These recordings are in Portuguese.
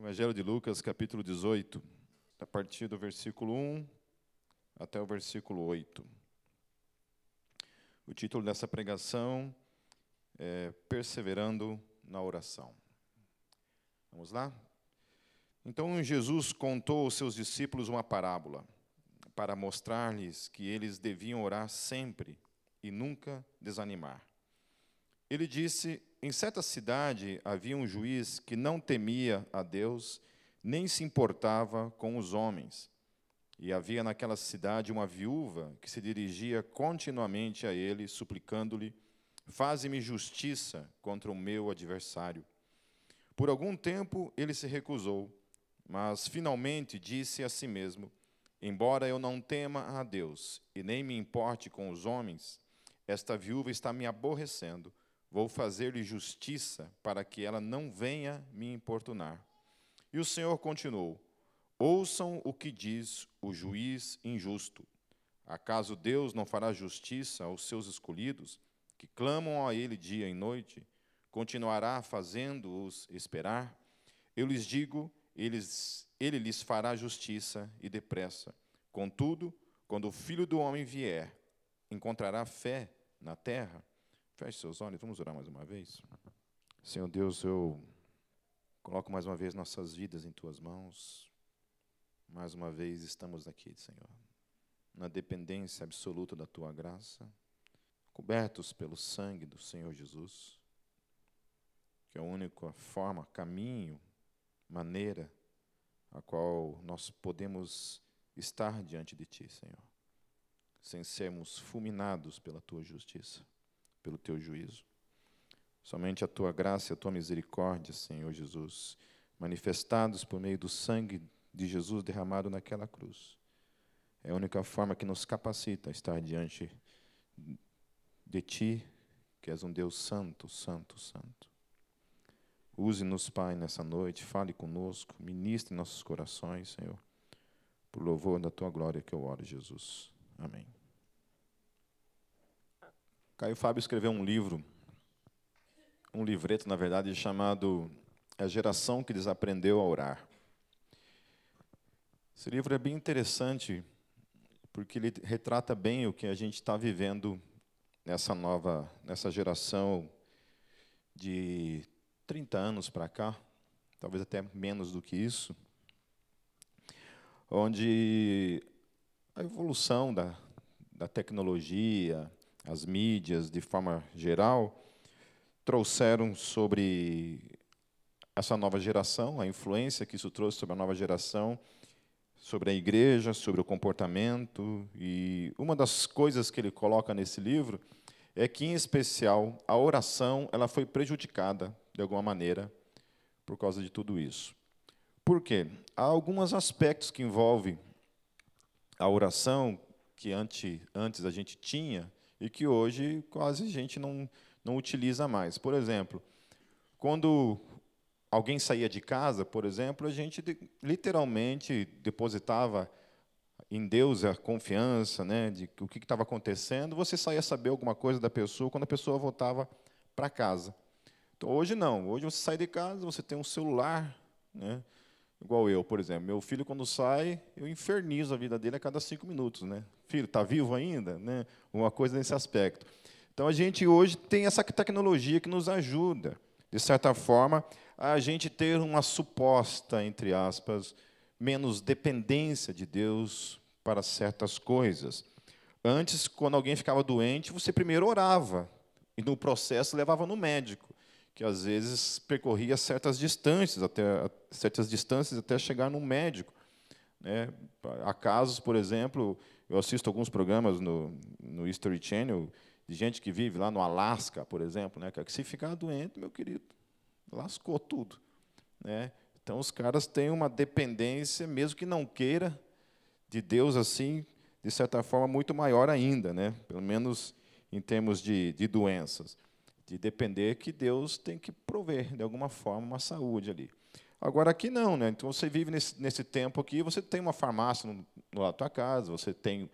Evangelho de Lucas, capítulo 18, a partir do versículo 1 até o versículo 8. O título dessa pregação é Perseverando na Oração. Vamos lá? Então Jesus contou aos seus discípulos uma parábola, para mostrar-lhes que eles deviam orar sempre e nunca desanimar. Ele disse: Em certa cidade havia um juiz que não temia a Deus, nem se importava com os homens. E havia naquela cidade uma viúva que se dirigia continuamente a ele, suplicando-lhe: Faze-me justiça contra o meu adversário. Por algum tempo ele se recusou, mas finalmente disse a si mesmo: Embora eu não tema a Deus e nem me importe com os homens, esta viúva está me aborrecendo Vou fazer-lhe justiça para que ela não venha me importunar. E o Senhor continuou: Ouçam o que diz o juiz injusto. Acaso Deus não fará justiça aos seus escolhidos, que clamam a Ele dia e noite? Continuará fazendo-os esperar? Eu lhes digo, eles, Ele lhes fará justiça e depressa. Contudo, quando o Filho do Homem vier, encontrará fé na terra? Feche seus olhos, vamos orar mais uma vez. Senhor Deus, eu coloco mais uma vez nossas vidas em tuas mãos. Mais uma vez estamos aqui, Senhor, na dependência absoluta da tua graça, cobertos pelo sangue do Senhor Jesus, que é a única forma, caminho, maneira a qual nós podemos estar diante de ti, Senhor, sem sermos fulminados pela tua justiça pelo teu juízo. Somente a tua graça e a tua misericórdia, Senhor Jesus, manifestados por meio do sangue de Jesus derramado naquela cruz, é a única forma que nos capacita a estar diante de Ti, que és um Deus santo, santo, santo. Use-nos, Pai, nessa noite, fale conosco, ministre nossos corações, Senhor, por louvor da Tua glória que eu oro, Jesus. Amém. Caio Fábio escreveu um livro, um livreto, na verdade, chamado A Geração que Desaprendeu a Orar. Esse livro é bem interessante, porque ele retrata bem o que a gente está vivendo nessa nova, nessa geração de 30 anos para cá, talvez até menos do que isso, onde a evolução da, da tecnologia, as mídias, de forma geral, trouxeram sobre essa nova geração, a influência que isso trouxe sobre a nova geração, sobre a igreja, sobre o comportamento. E uma das coisas que ele coloca nesse livro é que, em especial, a oração ela foi prejudicada, de alguma maneira, por causa de tudo isso. Por quê? Há alguns aspectos que envolvem a oração que antes a gente tinha, e que hoje quase a gente não, não utiliza mais. Por exemplo, quando alguém saía de casa, por exemplo, a gente literalmente depositava em Deus a confiança né, de o que estava acontecendo, você saía saber alguma coisa da pessoa quando a pessoa voltava para casa. Então, hoje não. Hoje você sai de casa, você tem um celular, né, igual eu, por exemplo. Meu filho, quando sai, eu infernizo a vida dele a cada cinco minutos. Né? Filho, está vivo ainda? Né? Uma coisa nesse aspecto. Então, a gente hoje tem essa tecnologia que nos ajuda, de certa forma, a gente ter uma suposta, entre aspas, menos dependência de Deus para certas coisas. Antes, quando alguém ficava doente, você primeiro orava, e no processo levava no médico, que às vezes percorria certas distâncias, até certas distâncias até chegar no médico. Né? Há casos, por exemplo, eu assisto alguns programas no, no History Channel de gente que vive lá no Alasca, por exemplo, né, que se ficar doente, meu querido, lascou tudo. Né? Então, os caras têm uma dependência, mesmo que não queira, de Deus assim, de certa forma, muito maior ainda, né? pelo menos em termos de, de doenças. De depender que Deus tem que prover, de alguma forma, uma saúde ali. Agora aqui não, né? Então você vive nesse, nesse tempo aqui, você tem uma farmácia no, no lado da tua casa, você tem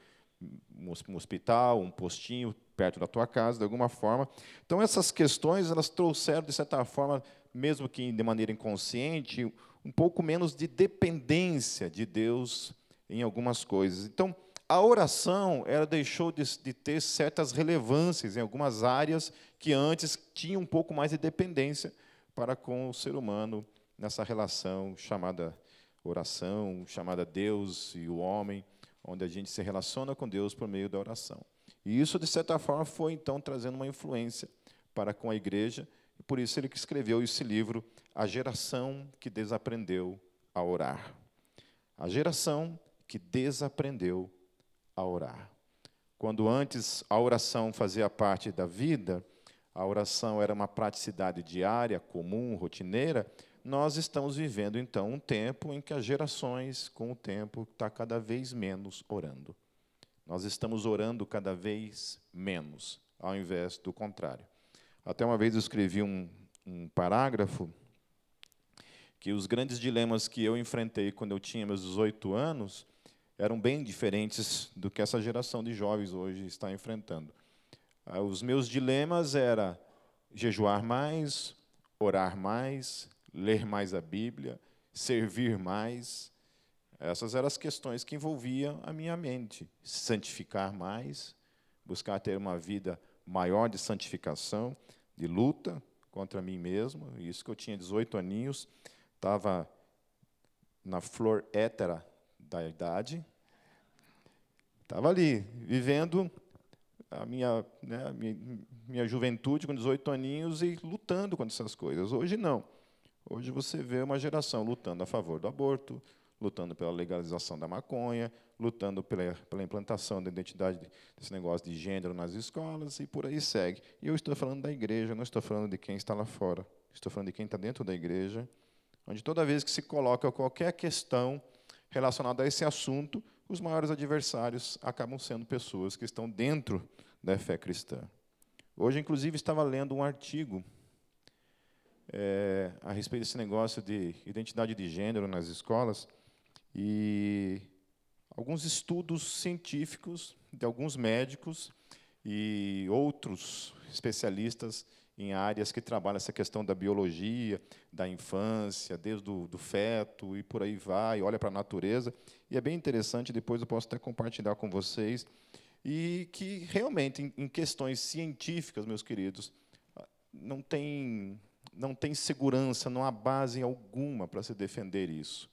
um hospital, um postinho perto da tua casa, de alguma forma. Então essas questões elas trouxeram de certa forma, mesmo que de maneira inconsciente, um pouco menos de dependência de Deus em algumas coisas. Então, a oração ela deixou de, de, ter certas relevâncias em algumas áreas que antes tinham um pouco mais de dependência para com o ser humano nessa relação chamada oração, chamada Deus e o homem, onde a gente se relaciona com Deus por meio da oração. E isso, de certa forma, foi então trazendo uma influência para com a igreja, e por isso ele escreveu esse livro, A Geração que Desaprendeu a Orar. A geração que desaprendeu a orar. Quando antes a oração fazia parte da vida, a oração era uma praticidade diária, comum, rotineira, nós estamos vivendo então um tempo em que as gerações, com o tempo, está cada vez menos orando. Nós estamos orando cada vez menos, ao invés do contrário. Até uma vez eu escrevi um, um parágrafo que os grandes dilemas que eu enfrentei quando eu tinha meus 18 anos eram bem diferentes do que essa geração de jovens hoje está enfrentando. Ah, os meus dilemas era jejuar mais, orar mais, ler mais a Bíblia, servir mais. Essas eram as questões que envolviam a minha mente. Santificar mais, buscar ter uma vida maior de santificação, de luta contra mim mesmo. Isso que eu tinha 18 aninhos, estava na flor hétera da idade. Estava ali, vivendo a minha, né, minha, minha juventude com 18 aninhos e lutando contra essas coisas. Hoje não. Hoje você vê uma geração lutando a favor do aborto, lutando pela legalização da maconha, lutando pela, pela implantação da identidade desse negócio de gênero nas escolas e por aí segue. E eu estou falando da igreja, não estou falando de quem está lá fora. Estou falando de quem está dentro da igreja, onde toda vez que se coloca qualquer questão relacionada a esse assunto, os maiores adversários acabam sendo pessoas que estão dentro da fé cristã. Hoje, inclusive, estava lendo um artigo é, a respeito desse negócio de identidade de gênero nas escolas e alguns estudos científicos de alguns médicos e outros especialistas em áreas que trabalham essa questão da biologia, da infância, desde o do feto e por aí vai, olha para a natureza. E é bem interessante, depois eu posso até compartilhar com vocês, e que realmente, em, em questões científicas, meus queridos, não tem não tem segurança, não há base alguma para se defender isso.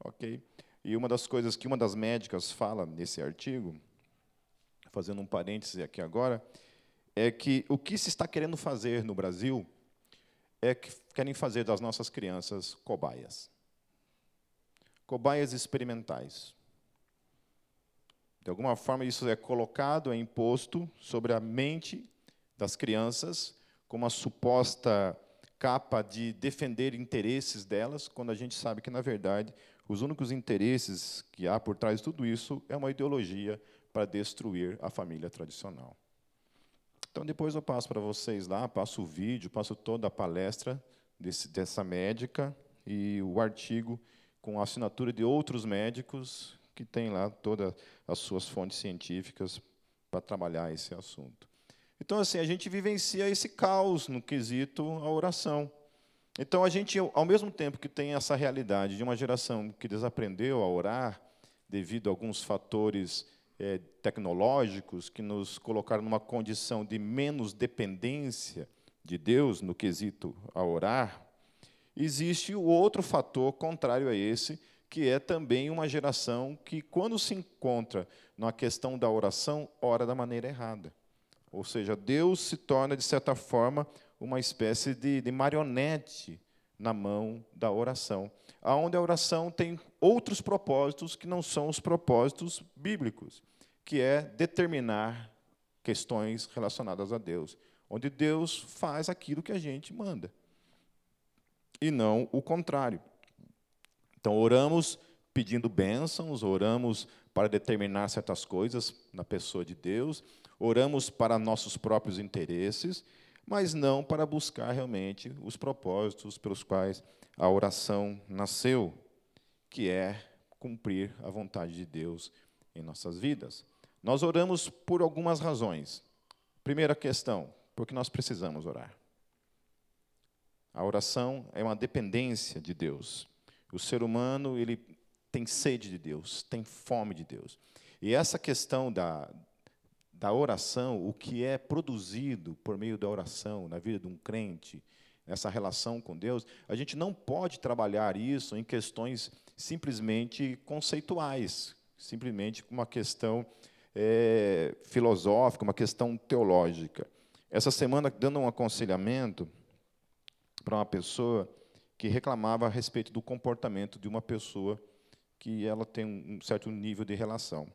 Ok? E uma das coisas que uma das médicas fala nesse artigo, fazendo um parêntese aqui agora, é que o que se está querendo fazer no Brasil é que querem fazer das nossas crianças cobaias. Cobaias experimentais. De alguma forma, isso é colocado, é imposto sobre a mente das crianças como uma suposta capa de defender interesses delas, quando a gente sabe que, na verdade, os únicos interesses que há por trás de tudo isso é uma ideologia para destruir a família tradicional. Então, depois eu passo para vocês lá, passo o vídeo, passo toda a palestra desse, dessa médica e o artigo com a assinatura de outros médicos que têm lá todas as suas fontes científicas para trabalhar esse assunto. Então, assim, a gente vivencia esse caos no quesito a oração. Então, a gente, ao mesmo tempo que tem essa realidade de uma geração que desaprendeu a orar, devido a alguns fatores é, tecnológicos que nos colocaram numa condição de menos dependência de Deus no quesito a orar, existe o outro fator contrário a esse, que é também uma geração que, quando se encontra na questão da oração, ora da maneira errada. Ou seja, Deus se torna, de certa forma, uma espécie de, de marionete na mão da oração, aonde a oração tem outros propósitos que não são os propósitos bíblicos, que é determinar questões relacionadas a Deus, onde Deus faz aquilo que a gente manda, e não o contrário. Então, oramos pedindo bênçãos, oramos para determinar certas coisas na pessoa de Deus, oramos para nossos próprios interesses, mas não para buscar realmente os propósitos pelos quais a oração nasceu, que é cumprir a vontade de Deus em nossas vidas. Nós oramos por algumas razões. Primeira questão, porque nós precisamos orar. A oração é uma dependência de Deus. O ser humano, ele tem sede de Deus, tem fome de Deus. E essa questão da, da oração, o que é produzido por meio da oração na vida de um crente, essa relação com Deus, a gente não pode trabalhar isso em questões simplesmente conceituais, simplesmente uma questão é, filosófica, uma questão teológica. Essa semana, dando um aconselhamento para uma pessoa que reclamava a respeito do comportamento de uma pessoa que ela tem um certo nível de relação.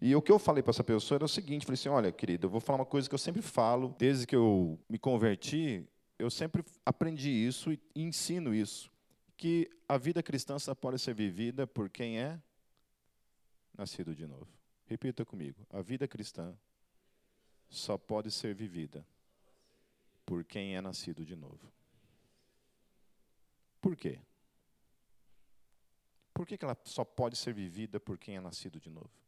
E o que eu falei para essa pessoa era o seguinte: falei assim, olha, querida, eu vou falar uma coisa que eu sempre falo, desde que eu me converti, eu sempre aprendi isso e ensino isso, que a vida cristã só pode ser vivida por quem é nascido de novo. Repita comigo: a vida cristã só pode ser vivida por quem é nascido de novo. Por quê? Por que ela só pode ser vivida por quem é nascido de novo?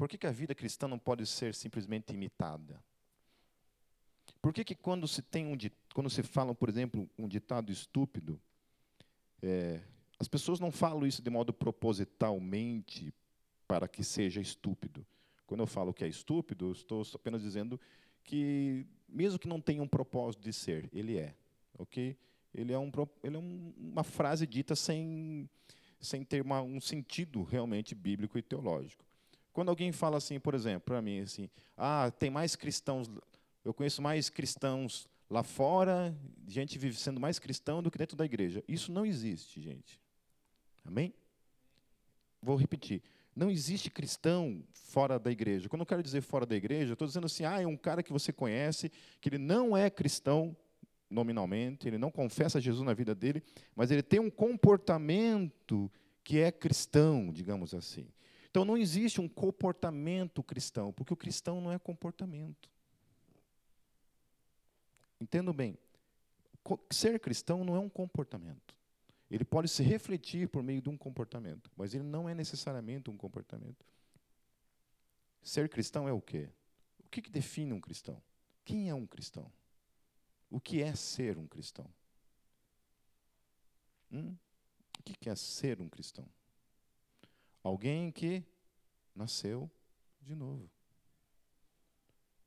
Por que, que a vida cristã não pode ser simplesmente imitada? Por que, que quando se tem um quando se fala, por exemplo, um ditado estúpido, é, as pessoas não falam isso de modo propositalmente para que seja estúpido. Quando eu falo que é estúpido, estou apenas dizendo que mesmo que não tenha um propósito de ser, ele é, ok? Ele é, um, ele é um, uma frase dita sem sem ter uma, um sentido realmente bíblico e teológico. Quando alguém fala assim, por exemplo, para mim, assim, ah, tem mais cristãos, eu conheço mais cristãos lá fora, gente vive sendo mais cristão do que dentro da igreja. Isso não existe, gente. Amém? Vou repetir. Não existe cristão fora da igreja. Quando eu quero dizer fora da igreja, estou dizendo assim, ah, é um cara que você conhece, que ele não é cristão nominalmente, ele não confessa Jesus na vida dele, mas ele tem um comportamento que é cristão, digamos assim. Então não existe um comportamento cristão, porque o cristão não é comportamento. Entendo bem. Ser cristão não é um comportamento. Ele pode se refletir por meio de um comportamento, mas ele não é necessariamente um comportamento. Ser cristão é o quê? O que, que define um cristão? Quem é um cristão? O que é ser um cristão? Hum? O que é ser um cristão? Alguém que nasceu de novo.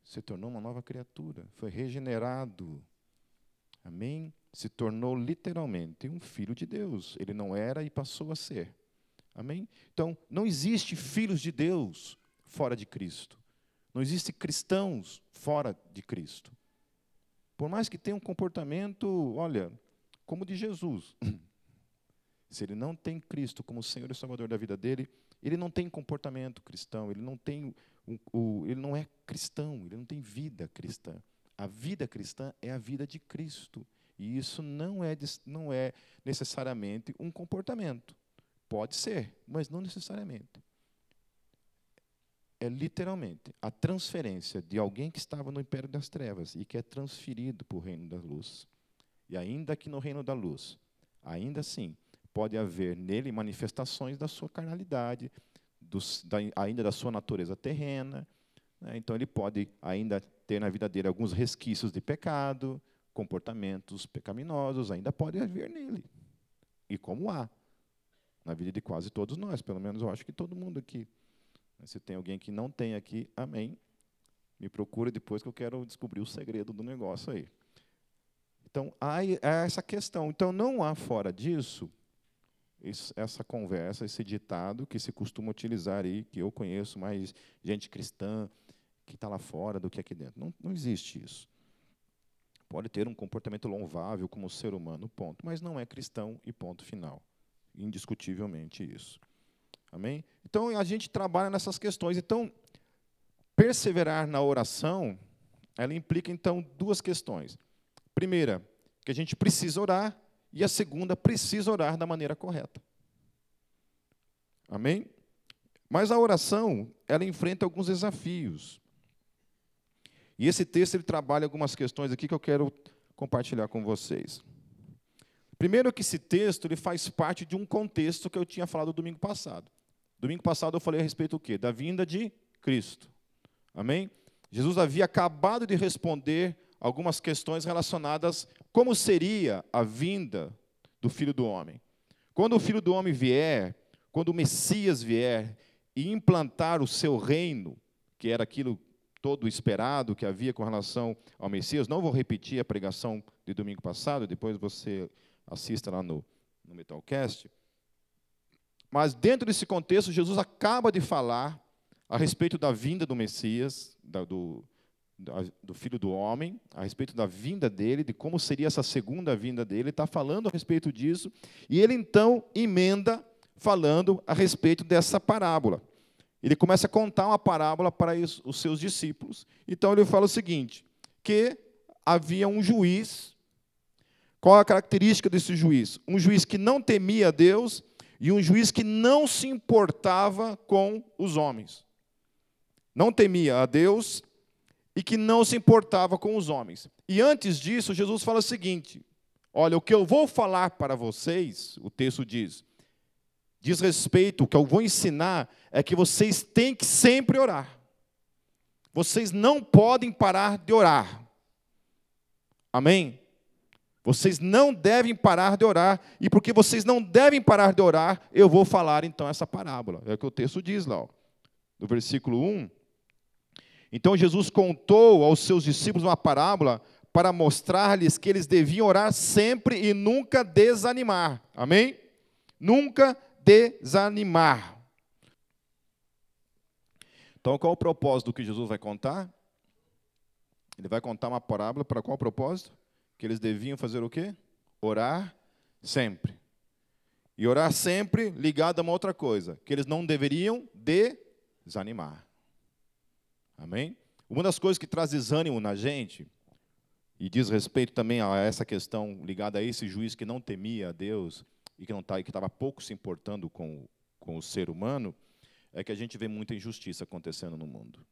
Se tornou uma nova criatura, foi regenerado. Amém? Se tornou literalmente um filho de Deus. Ele não era e passou a ser. Amém? Então, não existe filhos de Deus fora de Cristo. Não existe cristãos fora de Cristo. Por mais que tenha um comportamento, olha, como de Jesus, se ele não tem Cristo como Senhor e Salvador da vida dele, ele não tem comportamento cristão, ele não tem um, o, ele não é cristão, ele não tem vida cristã. A vida cristã é a vida de Cristo. E isso não é, não é necessariamente um comportamento. Pode ser, mas não necessariamente. É literalmente a transferência de alguém que estava no império das trevas e que é transferido para o reino da luz. E ainda que no reino da luz, ainda assim, pode haver nele manifestações da sua carnalidade, da, ainda da sua natureza terrena. Né? Então, ele pode ainda ter na vida dele alguns resquícios de pecado, comportamentos pecaminosos, ainda pode haver nele. E como há na vida de quase todos nós, pelo menos eu acho que todo mundo aqui. Se tem alguém que não tem aqui, amém. Me procura depois que eu quero descobrir o segredo do negócio aí. Então, há essa questão. Então, não há fora disso essa conversa, esse ditado que se costuma utilizar aí, que eu conheço mais gente cristã que está lá fora do que aqui dentro. Não, não existe isso. Pode ter um comportamento louvável como ser humano, ponto, mas não é cristão e ponto final. Indiscutivelmente isso. Amém? Então a gente trabalha nessas questões. Então, perseverar na oração, ela implica então duas questões. Primeira, que a gente precisa orar e a segunda precisa orar da maneira correta. Amém? Mas a oração, ela enfrenta alguns desafios. E esse texto ele trabalha algumas questões aqui que eu quero compartilhar com vocês. Primeiro que esse texto ele faz parte de um contexto que eu tinha falado domingo passado. Domingo passado eu falei a respeito do quê? Da vinda de Cristo. Amém? Jesus havia acabado de responder algumas questões relacionadas como seria a vinda do Filho do Homem. Quando o filho do homem vier, quando o Messias vier e implantar o seu reino, que era aquilo todo esperado que havia com relação ao Messias, não vou repetir a pregação de domingo passado, depois você assista lá no, no Metalcast. Mas dentro desse contexto, Jesus acaba de falar a respeito da vinda do Messias, da, do, do Filho do Homem, a respeito da vinda dele, de como seria essa segunda vinda dele, está falando a respeito disso, e ele então emenda falando a respeito dessa parábola. Ele começa a contar uma parábola para os seus discípulos. Então ele fala o seguinte: que havia um juiz. Qual a característica desse juiz? Um juiz que não temia a Deus e um juiz que não se importava com os homens. Não temia a Deus e que não se importava com os homens. E antes disso, Jesus fala o seguinte: Olha, o que eu vou falar para vocês, o texto diz, diz respeito, o que eu vou ensinar é que vocês têm que sempre orar. Vocês não podem parar de orar. Amém? Vocês não devem parar de orar, e porque vocês não devem parar de orar, eu vou falar então essa parábola. É o que o texto diz lá, ó, no versículo 1. Então Jesus contou aos seus discípulos uma parábola para mostrar-lhes que eles deviam orar sempre e nunca desanimar. Amém? Nunca desanimar. Então, qual é o propósito do que Jesus vai contar? Ele vai contar uma parábola para qual propósito? Que eles deviam fazer o quê? Orar sempre. E orar sempre ligado a uma outra coisa, que eles não deveriam desanimar. Amém? Uma das coisas que traz desânimo na gente, e diz respeito também a essa questão ligada a esse juiz que não temia a Deus, e que não tá, estava pouco se importando com, com o ser humano, é que a gente vê muita injustiça acontecendo no mundo.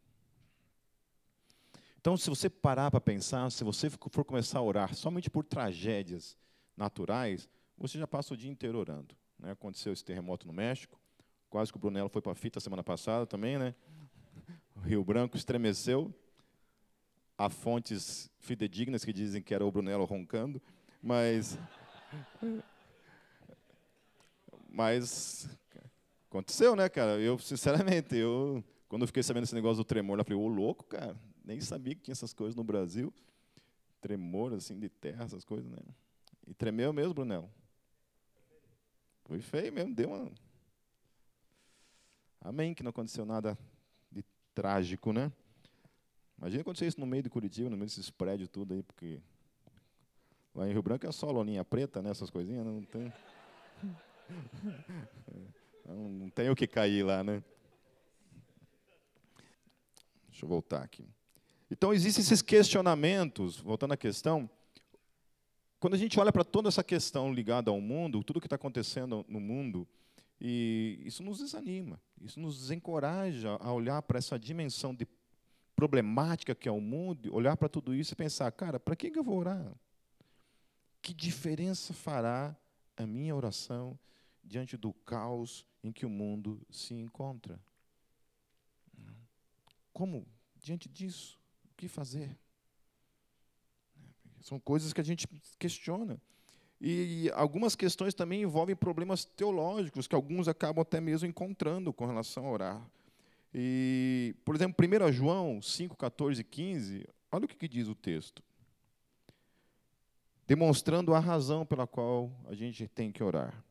Então, se você parar para pensar, se você for começar a orar somente por tragédias naturais, você já passa o dia inteiro orando. Né? Aconteceu esse terremoto no México, quase que o Brunello foi para a fita semana passada também, né? Rio Branco estremeceu. Há fontes fidedignas que dizem que era o Brunello roncando, mas mas aconteceu, né, cara? Eu, sinceramente, eu, quando eu fiquei sabendo esse negócio do tremor, eu falei, ô louco, cara, nem sabia que tinha essas coisas no Brasil. Tremor, assim, de terra, essas coisas, né? E tremeu mesmo, Brunel. Foi feio mesmo, deu uma. Amém, que não aconteceu nada trágico, né? Imagina acontecer isso no meio de Curitiba, no meio desses prédios tudo aí, porque lá em Rio Branco é só loninha preta, né? Essas coisinhas, não tem. Não tem o que cair lá, né? Deixa eu voltar aqui. Então, existem esses questionamentos, voltando à questão, quando a gente olha para toda essa questão ligada ao mundo, tudo que está acontecendo no mundo, e isso nos desanima, isso nos desencoraja a olhar para essa dimensão de problemática que é o mundo, olhar para tudo isso e pensar, cara, para que eu vou orar? Que diferença fará a minha oração diante do caos em que o mundo se encontra. Como, diante disso, o que fazer? São coisas que a gente questiona. E algumas questões também envolvem problemas teológicos, que alguns acabam até mesmo encontrando com relação a orar. E, por exemplo, 1 João 5, 14 e 15, olha o que diz o texto. Demonstrando a razão pela qual a gente tem que orar.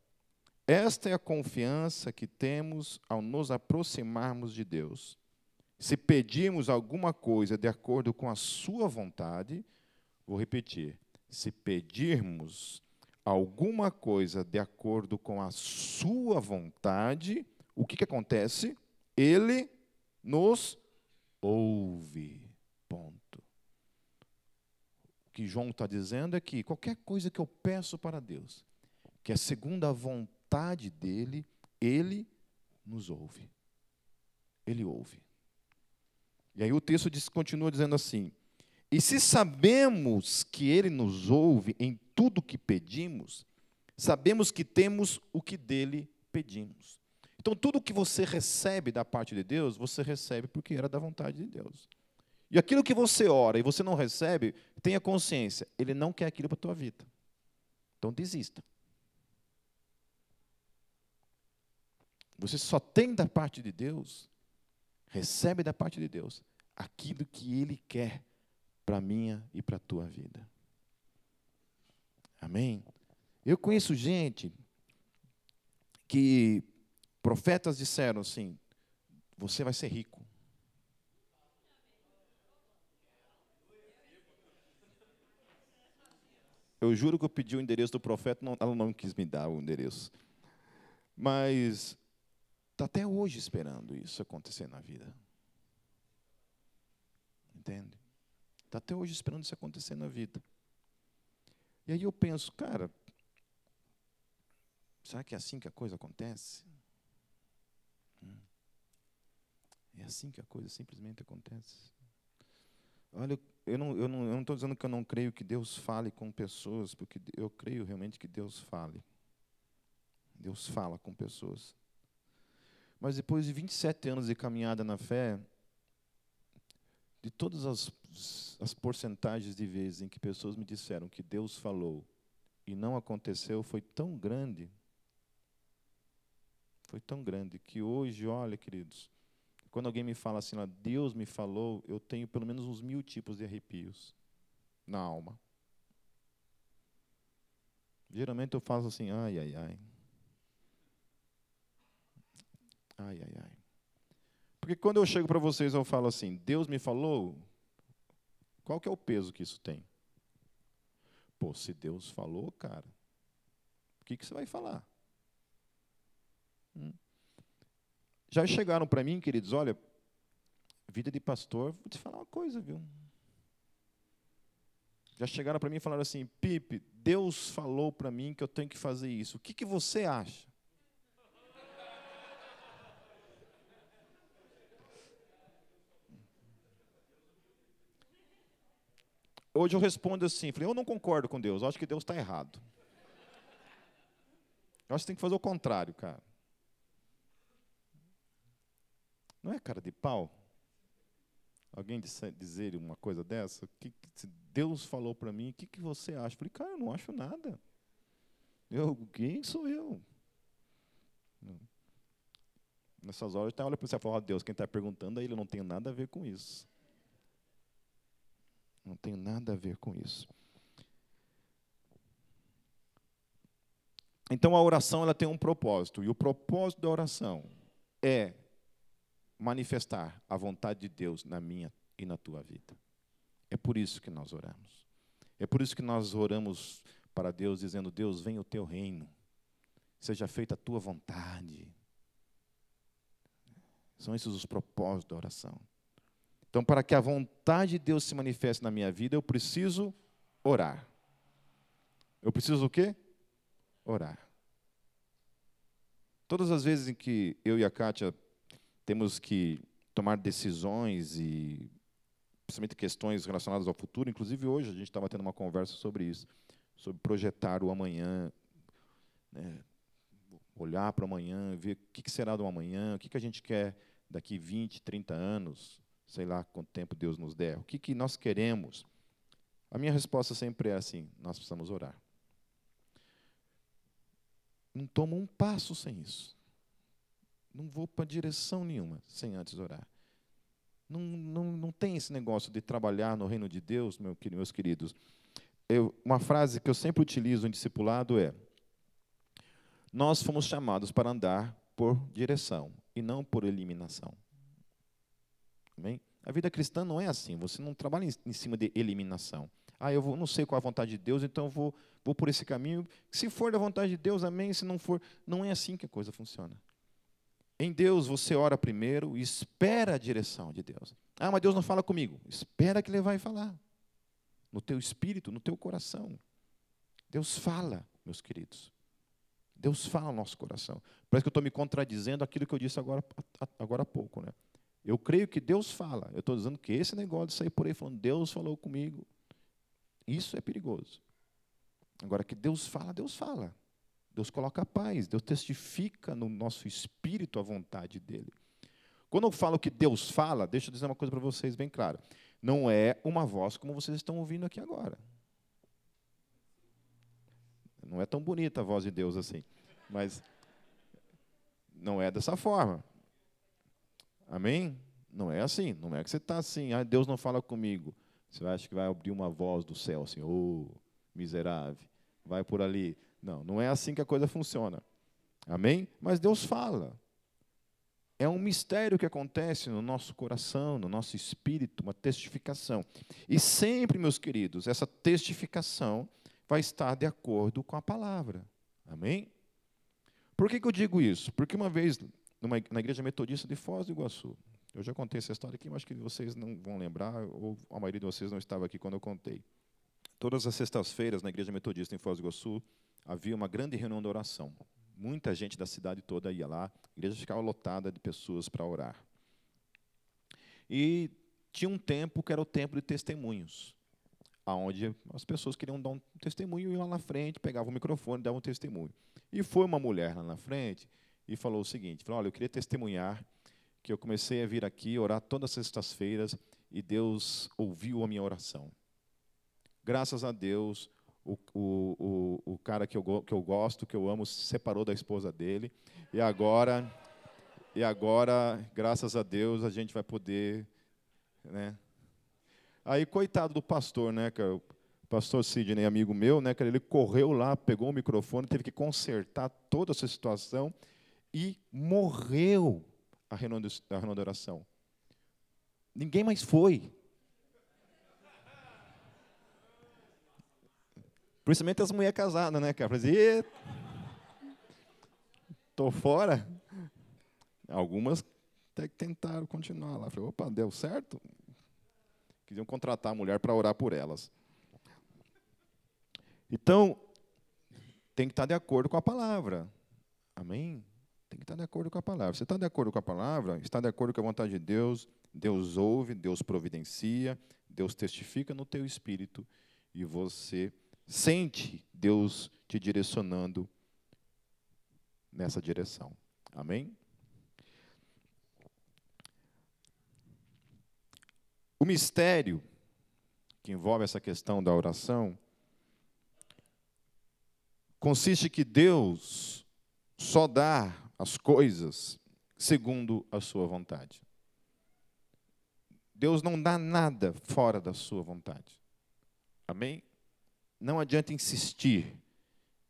Esta é a confiança que temos ao nos aproximarmos de Deus. Se pedirmos alguma coisa de acordo com a Sua vontade, vou repetir: se pedirmos alguma coisa de acordo com a Sua vontade, o que, que acontece? Ele nos ouve. Ponto. O que João está dizendo é que qualquer coisa que eu peço para Deus, que é segundo a vontade, dele, ele nos ouve. Ele ouve. E aí o texto diz, continua dizendo assim: E se sabemos que ele nos ouve em tudo que pedimos, sabemos que temos o que dele pedimos. Então, tudo que você recebe da parte de Deus, você recebe porque era da vontade de Deus. E aquilo que você ora e você não recebe, tenha consciência, ele não quer aquilo para a tua vida. Então, desista. Você só tem da parte de Deus, recebe da parte de Deus aquilo que Ele quer para a minha e para a tua vida. Amém? Eu conheço gente que profetas disseram assim: você vai ser rico. Eu juro que eu pedi o endereço do profeta, não, ela não quis me dar o endereço. Mas está até hoje esperando isso acontecer na vida. Entende? Está até hoje esperando isso acontecer na vida. E aí eu penso, cara, será que é assim que a coisa acontece? Hum. É assim que a coisa simplesmente acontece. Olha, eu não estou eu não, eu não dizendo que eu não creio que Deus fale com pessoas, porque eu creio realmente que Deus fale. Deus fala com pessoas. Mas depois de 27 anos de caminhada na fé, de todas as, as porcentagens de vezes em que pessoas me disseram que Deus falou e não aconteceu, foi tão grande, foi tão grande, que hoje, olha, queridos, quando alguém me fala assim, Deus me falou, eu tenho pelo menos uns mil tipos de arrepios na alma. Geralmente eu faço assim, ai, ai, ai. Ai, ai, ai. Porque quando eu chego para vocês, eu falo assim, Deus me falou, qual que é o peso que isso tem? Pô, se Deus falou, cara, o que, que você vai falar? Hum. Já chegaram para mim, queridos, olha, vida de pastor, vou te falar uma coisa, viu? Já chegaram para mim e falaram assim, Pipe, Deus falou para mim que eu tenho que fazer isso. O que, que você acha? Hoje eu respondo assim, falei, eu não concordo com Deus, eu acho que Deus está errado. Eu acho que tem que fazer o contrário, cara. Não é cara de pau? Alguém dizer uma coisa dessa? Que, se Deus falou para mim, o que, que você acha? Eu falei, cara, eu não acho nada. Eu, quem sou eu? Nessas horas, tá, olha para você e fala, oh, Deus, quem está perguntando, aí ele não tem nada a ver com isso. Não tem nada a ver com isso. Então a oração ela tem um propósito, e o propósito da oração é manifestar a vontade de Deus na minha e na tua vida. É por isso que nós oramos. É por isso que nós oramos para Deus dizendo: Deus, venha o teu reino. Seja feita a tua vontade. São esses os propósitos da oração. Então, para que a vontade de Deus se manifeste na minha vida, eu preciso orar. Eu preciso o quê? Orar. Todas as vezes em que eu e a Kátia temos que tomar decisões e principalmente questões relacionadas ao futuro. Inclusive hoje a gente estava tendo uma conversa sobre isso, sobre projetar o amanhã, né? olhar para o amanhã, ver o que será do amanhã, o que a gente quer daqui 20, 30 anos, sei lá quanto tempo Deus nos der, o que, que nós queremos. A minha resposta sempre é assim: nós precisamos orar. Não toma um passo sem isso. Não vou para direção nenhuma sem antes orar. Não, não, não tem esse negócio de trabalhar no reino de Deus, meu, meus queridos. Eu, uma frase que eu sempre utilizo em discipulado é: Nós fomos chamados para andar por direção e não por eliminação. Amém? A vida cristã não é assim. Você não trabalha em, em cima de eliminação. Ah, eu vou, não sei qual é a vontade de Deus, então eu vou, vou por esse caminho. Se for da vontade de Deus, amém. Se não for, não é assim que a coisa funciona. Em Deus você ora primeiro e espera a direção de Deus. Ah, mas Deus não fala comigo. Espera que Ele vai falar. No teu espírito, no teu coração. Deus fala, meus queridos. Deus fala no nosso coração. Parece que eu estou me contradizendo aquilo que eu disse agora, agora há pouco. Né? Eu creio que Deus fala. Eu estou dizendo que esse negócio de sair por aí falando, Deus falou comigo. Isso é perigoso. Agora que Deus fala, Deus fala. Deus coloca paz, Deus testifica no nosso espírito a vontade dele. Quando eu falo que Deus fala, deixa eu dizer uma coisa para vocês bem claro. Não é uma voz como vocês estão ouvindo aqui agora. Não é tão bonita a voz de Deus assim. Mas não é dessa forma. Amém? Não é assim. Não é que você está assim, ah, Deus não fala comigo. Você acha que vai abrir uma voz do céu assim, ô oh, miserável, vai por ali. Não, não é assim que a coisa funciona. Amém? Mas Deus fala. É um mistério que acontece no nosso coração, no nosso espírito, uma testificação. E sempre, meus queridos, essa testificação vai estar de acordo com a palavra. Amém? Por que, que eu digo isso? Porque uma vez, numa, na igreja metodista de Foz do Iguaçu, eu já contei essa história aqui, mas que vocês não vão lembrar, ou a maioria de vocês não estava aqui quando eu contei. Todas as sextas-feiras, na igreja metodista em Foz do Iguaçu, havia uma grande reunião de oração. Muita gente da cidade toda ia lá, a igreja ficava lotada de pessoas para orar. E tinha um tempo que era o tempo de testemunhos, aonde as pessoas queriam dar um testemunho, iam lá na frente, pegavam o microfone e davam um testemunho. E foi uma mulher lá na frente e falou o seguinte: falou, olha, eu queria testemunhar que eu comecei a vir aqui orar todas as sextas-feiras e Deus ouviu a minha oração. Graças a Deus, o, o, o, o cara que eu, que eu gosto, que eu amo, se separou da esposa dele. E agora, e agora, graças a Deus, a gente vai poder. Né? Aí, coitado do pastor, né, cara? O pastor Sidney, amigo meu, né, cara, ele correu lá, pegou o microfone, teve que consertar toda essa situação e morreu a oração. Ninguém mais foi. Principalmente as mulheres casadas, né, cara? Tô fora. Algumas até que tentaram continuar lá. Falei, opa, deu certo? Queriam contratar a mulher para orar por elas. Então, tem que estar de acordo com a palavra. Amém? Tem que estar de acordo com a palavra. Você está de acordo com a palavra? Está de acordo com a vontade de Deus? Deus ouve, Deus providencia, Deus testifica no teu espírito e você Sente Deus te direcionando nessa direção. Amém? O mistério que envolve essa questão da oração consiste que Deus só dá as coisas segundo a sua vontade. Deus não dá nada fora da sua vontade. Amém? não adianta insistir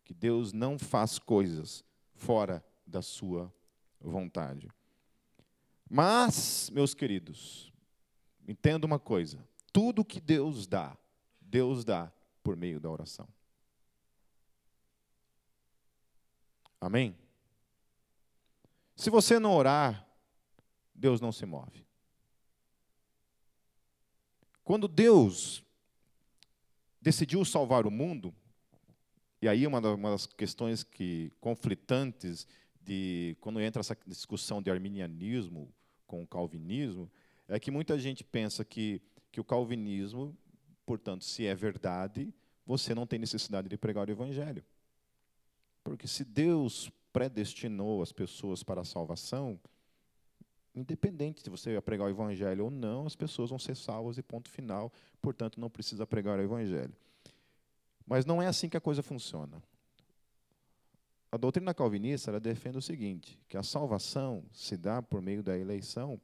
que Deus não faz coisas fora da sua vontade. Mas, meus queridos, entenda uma coisa: tudo que Deus dá, Deus dá por meio da oração. Amém? Se você não orar, Deus não se move. Quando Deus decidiu salvar o mundo, e aí uma das questões que conflitantes de quando entra essa discussão de arminianismo com o calvinismo, é que muita gente pensa que, que o calvinismo, portanto, se é verdade, você não tem necessidade de pregar o evangelho. Porque se Deus predestinou as pessoas para a salvação, independente se você pregar o evangelho ou não, as pessoas vão ser salvas e ponto final, portanto não precisa pregar o evangelho. Mas não é assim que a coisa funciona. A doutrina calvinista ela defende o seguinte, que a salvação se dá por meio da eleição,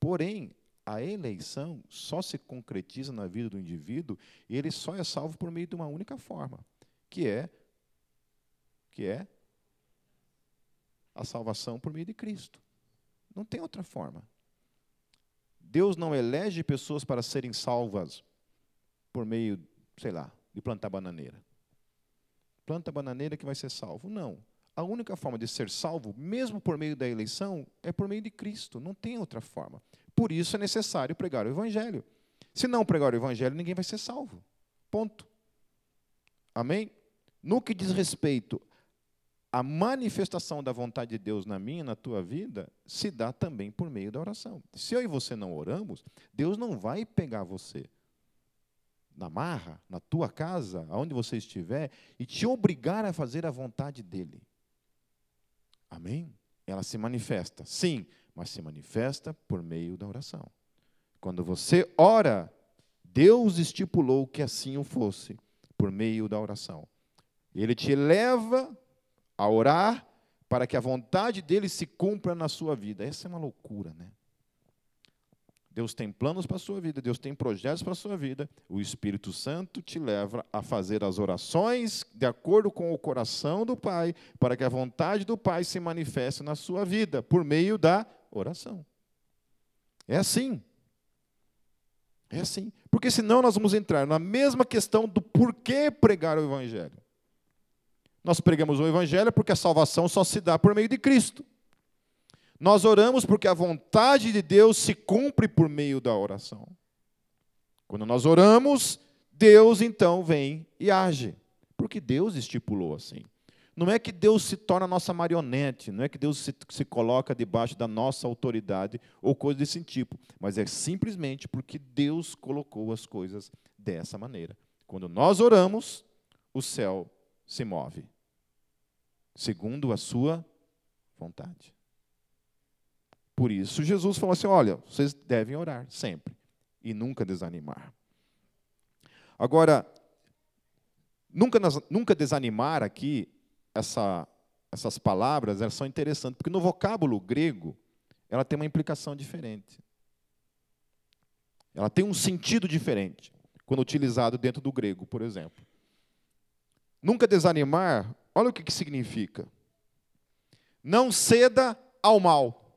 porém a eleição só se concretiza na vida do indivíduo e ele só é salvo por meio de uma única forma, que é que é a salvação por meio de Cristo. Não tem outra forma. Deus não elege pessoas para serem salvas por meio, sei lá, de plantar bananeira. Planta bananeira que vai ser salvo. Não. A única forma de ser salvo, mesmo por meio da eleição, é por meio de Cristo. Não tem outra forma. Por isso é necessário pregar o Evangelho. Se não pregar o Evangelho, ninguém vai ser salvo. Ponto. Amém? No que diz respeito a manifestação da vontade de Deus na minha, na tua vida, se dá também por meio da oração. Se eu e você não oramos, Deus não vai pegar você na marra, na tua casa, aonde você estiver, e te obrigar a fazer a vontade dele. Amém? Ela se manifesta, sim, mas se manifesta por meio da oração. Quando você ora, Deus estipulou que assim o fosse, por meio da oração. Ele te leva a orar para que a vontade dele se cumpra na sua vida. Essa é uma loucura, né? Deus tem planos para a sua vida, Deus tem projetos para a sua vida. O Espírito Santo te leva a fazer as orações de acordo com o coração do Pai, para que a vontade do Pai se manifeste na sua vida, por meio da oração. É assim. É assim. Porque senão nós vamos entrar na mesma questão do porquê pregar o Evangelho. Nós pregamos o Evangelho porque a salvação só se dá por meio de Cristo. Nós oramos porque a vontade de Deus se cumpre por meio da oração. Quando nós oramos, Deus então vem e age, porque Deus estipulou assim. Não é que Deus se torna nossa marionete, não é que Deus se, se coloca debaixo da nossa autoridade ou coisa desse tipo, mas é simplesmente porque Deus colocou as coisas dessa maneira. Quando nós oramos, o céu se move, segundo a sua vontade. Por isso, Jesus falou assim: olha, vocês devem orar sempre e nunca desanimar. Agora, nunca, nunca desanimar aqui, essa, essas palavras elas são interessantes, porque no vocábulo grego ela tem uma implicação diferente. Ela tem um sentido diferente quando utilizado dentro do grego, por exemplo. Nunca desanimar, olha o que, que significa. Não ceda ao mal.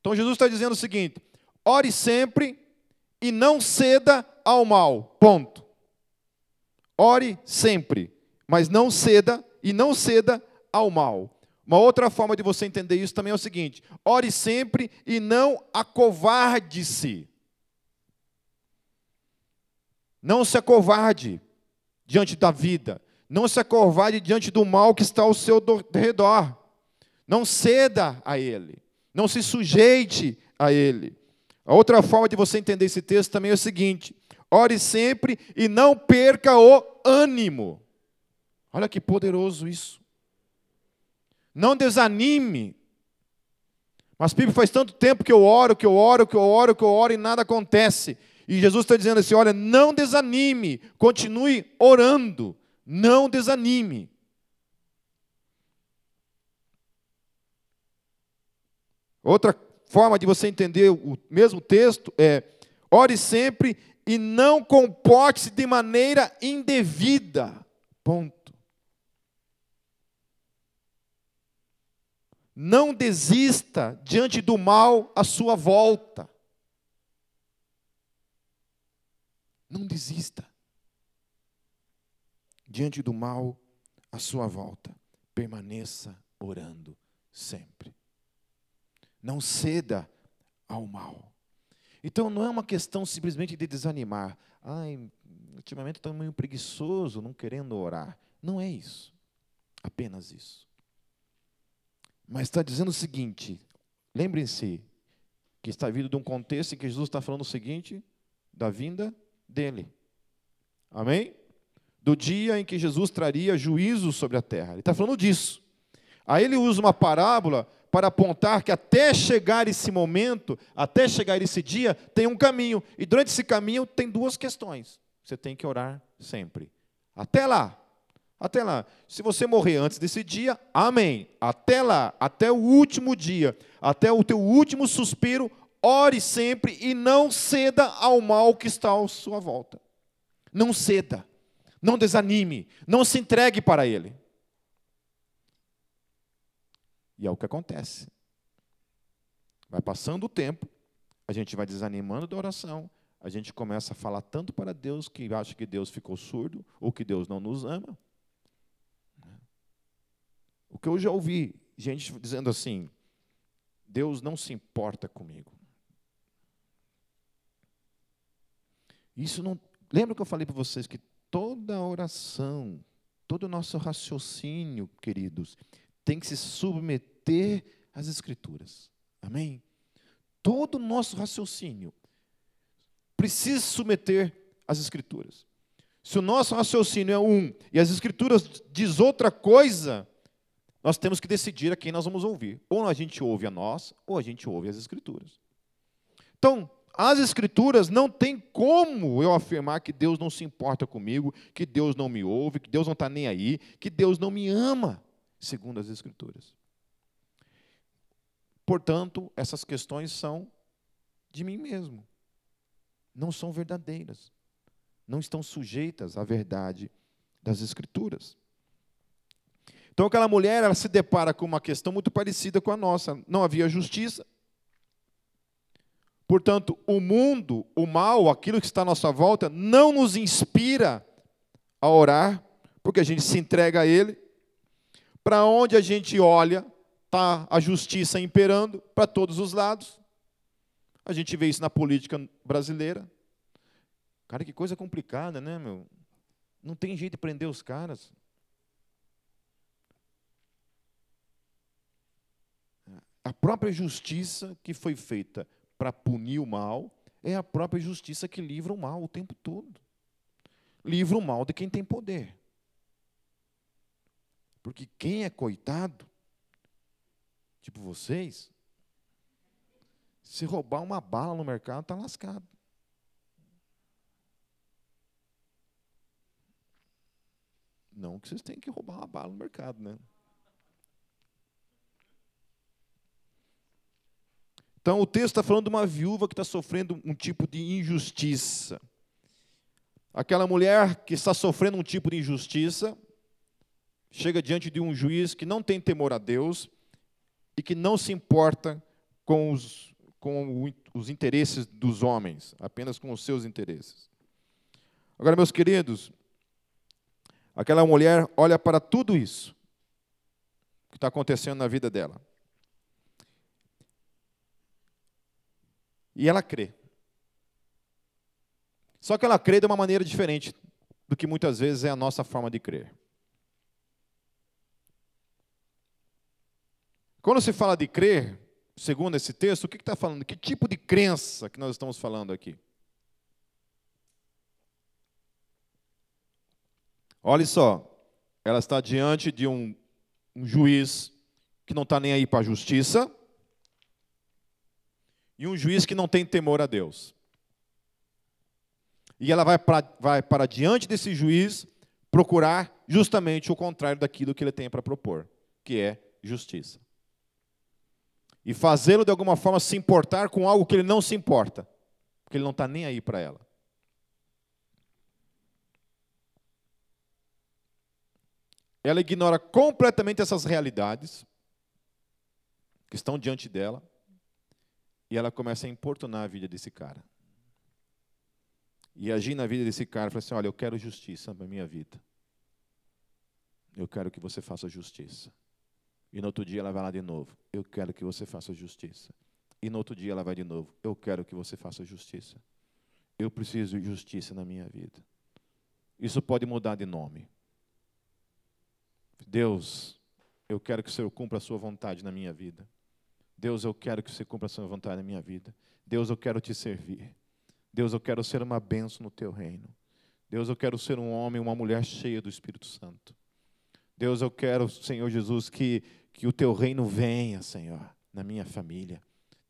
Então Jesus está dizendo o seguinte: ore sempre e não ceda ao mal. Ponto. Ore sempre, mas não ceda e não ceda ao mal. Uma outra forma de você entender isso também é o seguinte: ore sempre e não acovarde-se. Não se acovarde diante da vida. Não se acovarde diante do mal que está ao seu redor. Não ceda a ele. Não se sujeite a ele. A outra forma de você entender esse texto também é o seguinte: ore sempre e não perca o ânimo. Olha que poderoso isso. Não desanime. Mas, Pipo, faz tanto tempo que eu oro, que eu oro, que eu oro, que eu oro e nada acontece. E Jesus está dizendo assim: olha, não desanime, continue orando, não desanime. Outra forma de você entender o mesmo texto é: ore sempre e não comporte-se de maneira indevida. Ponto. Não desista diante do mal à sua volta. Não desista diante do mal à sua volta. Permaneça orando sempre. Não ceda ao mal. Então não é uma questão simplesmente de desanimar. Ai, ultimamente estou meio preguiçoso, não querendo orar. Não é isso. Apenas isso. Mas está dizendo o seguinte: lembrem-se que está vindo de um contexto em que Jesus está falando o seguinte, da vinda dele. Amém? Do dia em que Jesus traria juízo sobre a terra. Ele está falando disso. Aí ele usa uma parábola para apontar que até chegar esse momento, até chegar esse dia, tem um caminho. E durante esse caminho tem duas questões. Você tem que orar sempre. Até lá. Até lá. Se você morrer antes desse dia, amém. Até lá, até o último dia, até o teu último suspiro, ore sempre e não ceda ao mal que está à sua volta. Não ceda. Não desanime. Não se entregue para ele. E é o que acontece. Vai passando o tempo, a gente vai desanimando da oração, a gente começa a falar tanto para Deus que acha que Deus ficou surdo ou que Deus não nos ama. O que eu já ouvi gente dizendo assim: Deus não se importa comigo. Isso não. Lembra que eu falei para vocês que toda oração, todo o nosso raciocínio, queridos, tem que se submeter às Escrituras. Amém? Todo o nosso raciocínio precisa se submeter às Escrituras. Se o nosso raciocínio é um e as Escrituras diz outra coisa, nós temos que decidir a quem nós vamos ouvir. Ou a gente ouve a nós, ou a gente ouve as Escrituras. Então, as Escrituras não tem como eu afirmar que Deus não se importa comigo, que Deus não me ouve, que Deus não está nem aí, que Deus não me ama. segundo as Escrituras. Portanto, essas questões são de mim mesmo. Não são verdadeiras. Não estão sujeitas à verdade das Escrituras. Então, aquela mulher ela se depara com uma questão muito parecida com a nossa. Não havia justiça. Portanto, o mundo, o mal, aquilo que está à nossa volta, não nos inspira a orar, porque a gente se entrega a Ele. Para onde a gente olha, está a justiça imperando para todos os lados. A gente vê isso na política brasileira. Cara, que coisa complicada, né, meu? Não tem jeito de prender os caras. A própria justiça que foi feita para punir o mal é a própria justiça que livra o mal o tempo todo. Livra o mal de quem tem poder. Porque quem é coitado, tipo vocês, se roubar uma bala no mercado, está lascado. Não que vocês tenham que roubar uma bala no mercado, né? Então o texto está falando de uma viúva que está sofrendo um tipo de injustiça. Aquela mulher que está sofrendo um tipo de injustiça chega diante de um juiz que não tem temor a Deus e que não se importa com os, com os interesses dos homens, apenas com os seus interesses. Agora, meus queridos, Aquela mulher olha para tudo isso que está acontecendo na vida dela. E ela crê. Só que ela crê de uma maneira diferente do que muitas vezes é a nossa forma de crer. Quando se fala de crer, segundo esse texto, o que está falando? Que tipo de crença que nós estamos falando aqui? Olha só, ela está diante de um, um juiz que não está nem aí para a justiça e um juiz que não tem temor a Deus. E ela vai para, vai para diante desse juiz procurar justamente o contrário daquilo que ele tem para propor, que é justiça. E fazê-lo de alguma forma se importar com algo que ele não se importa, porque ele não está nem aí para ela. ela ignora completamente essas realidades que estão diante dela e ela começa a importunar a vida desse cara. E agir na vida desse cara, fala assim: Olha, eu quero justiça na minha vida. Eu quero que você faça justiça. E no outro dia ela vai lá de novo: Eu quero que você faça justiça. E no outro dia ela vai de novo: Eu quero que você faça justiça. Eu preciso de justiça na minha vida. Isso pode mudar de nome. Deus, eu quero que o Senhor cumpra a sua vontade na minha vida. Deus, eu quero que você cumpra a sua vontade na minha vida. Deus, eu quero te servir. Deus, eu quero ser uma benção no teu reino. Deus, eu quero ser um homem, uma mulher cheia do Espírito Santo. Deus, eu quero, Senhor Jesus, que, que o teu reino venha, Senhor, na minha família.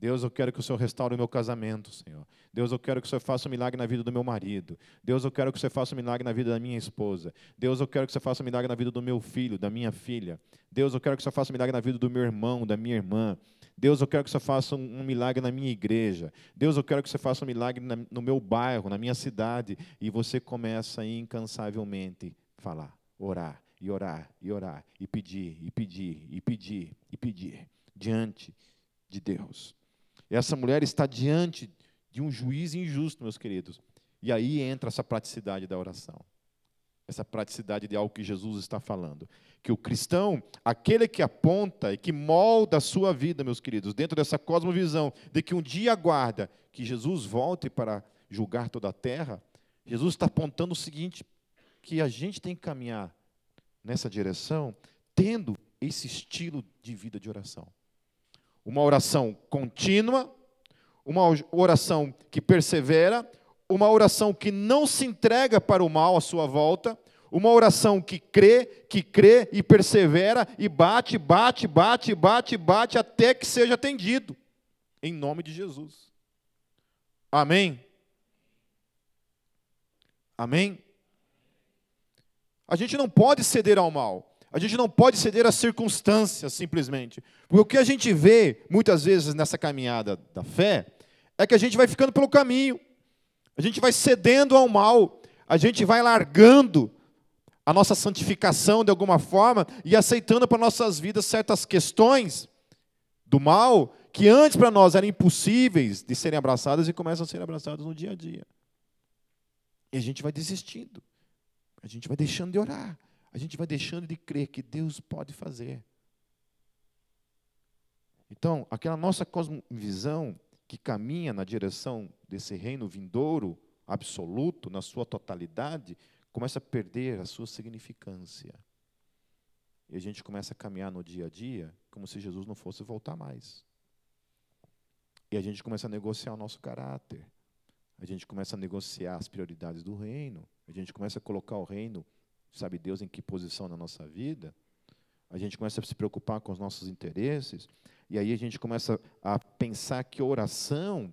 Deus, eu quero que o Senhor restaure o meu casamento, Senhor. Deus, eu quero que o Senhor faça um milagre na vida do meu marido. Deus, eu quero que o Senhor faça um milagre na vida da minha esposa. Deus, eu quero que o Senhor faça um milagre na vida do meu filho, da minha filha. Deus, eu quero que o Senhor faça um milagre na vida do meu irmão, da minha irmã. Deus, eu quero que o Senhor faça um milagre na minha igreja. Deus, eu quero que o Senhor faça um milagre no meu bairro, na minha cidade. E você começa incansavelmente a falar, orar, e orar, e orar, e pedir, e pedir, e pedir, e pedir, diante de Deus. Essa mulher está diante de um juiz injusto, meus queridos. E aí entra essa praticidade da oração. Essa praticidade de algo que Jesus está falando. Que o cristão, aquele que aponta e que molda a sua vida, meus queridos, dentro dessa cosmovisão de que um dia aguarda que Jesus volte para julgar toda a terra, Jesus está apontando o seguinte: que a gente tem que caminhar nessa direção, tendo esse estilo de vida de oração. Uma oração contínua, uma oração que persevera, uma oração que não se entrega para o mal à sua volta, uma oração que crê, que crê e persevera e bate, bate, bate, bate, bate até que seja atendido. Em nome de Jesus. Amém? Amém? A gente não pode ceder ao mal. A gente não pode ceder às circunstâncias simplesmente. Porque o que a gente vê muitas vezes nessa caminhada da fé é que a gente vai ficando pelo caminho, a gente vai cedendo ao mal, a gente vai largando a nossa santificação de alguma forma e aceitando para nossas vidas certas questões do mal que antes para nós eram impossíveis de serem abraçadas e começam a ser abraçadas no dia a dia. E a gente vai desistindo, a gente vai deixando de orar, a gente vai deixando de crer que Deus pode fazer. Então, aquela nossa cosmovisão que caminha na direção desse reino vindouro, absoluto, na sua totalidade, começa a perder a sua significância. E a gente começa a caminhar no dia a dia como se Jesus não fosse voltar mais. E a gente começa a negociar o nosso caráter. A gente começa a negociar as prioridades do reino. A gente começa a colocar o reino, sabe Deus em que posição na nossa vida. A gente começa a se preocupar com os nossos interesses. E aí a gente começa a pensar que oração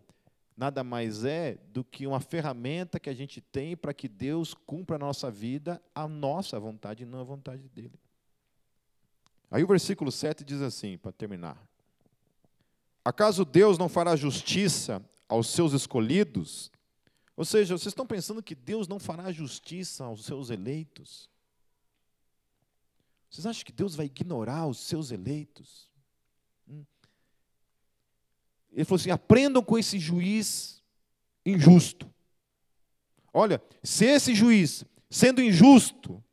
nada mais é do que uma ferramenta que a gente tem para que Deus cumpra na nossa vida a nossa vontade e não a vontade dele. Aí o versículo 7 diz assim, para terminar: Acaso Deus não fará justiça aos seus escolhidos? Ou seja, vocês estão pensando que Deus não fará justiça aos seus eleitos? Vocês acham que Deus vai ignorar os seus eleitos? Ele falou assim: aprendam com esse juiz injusto. Olha, se esse juiz, sendo injusto,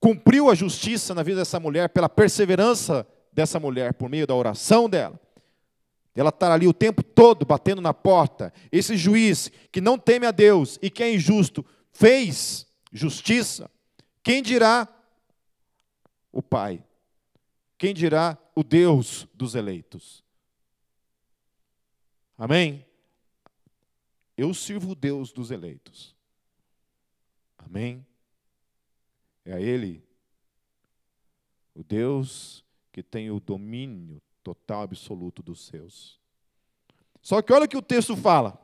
cumpriu a justiça na vida dessa mulher pela perseverança dessa mulher, por meio da oração dela, ela está ali o tempo todo batendo na porta. Esse juiz que não teme a Deus e que é injusto, fez justiça. Quem dirá o Pai? Quem dirá o Deus dos eleitos? Amém? Eu sirvo o Deus dos eleitos. Amém? É a Ele, o Deus que tem o domínio total, absoluto dos seus. Só que olha o que o texto fala.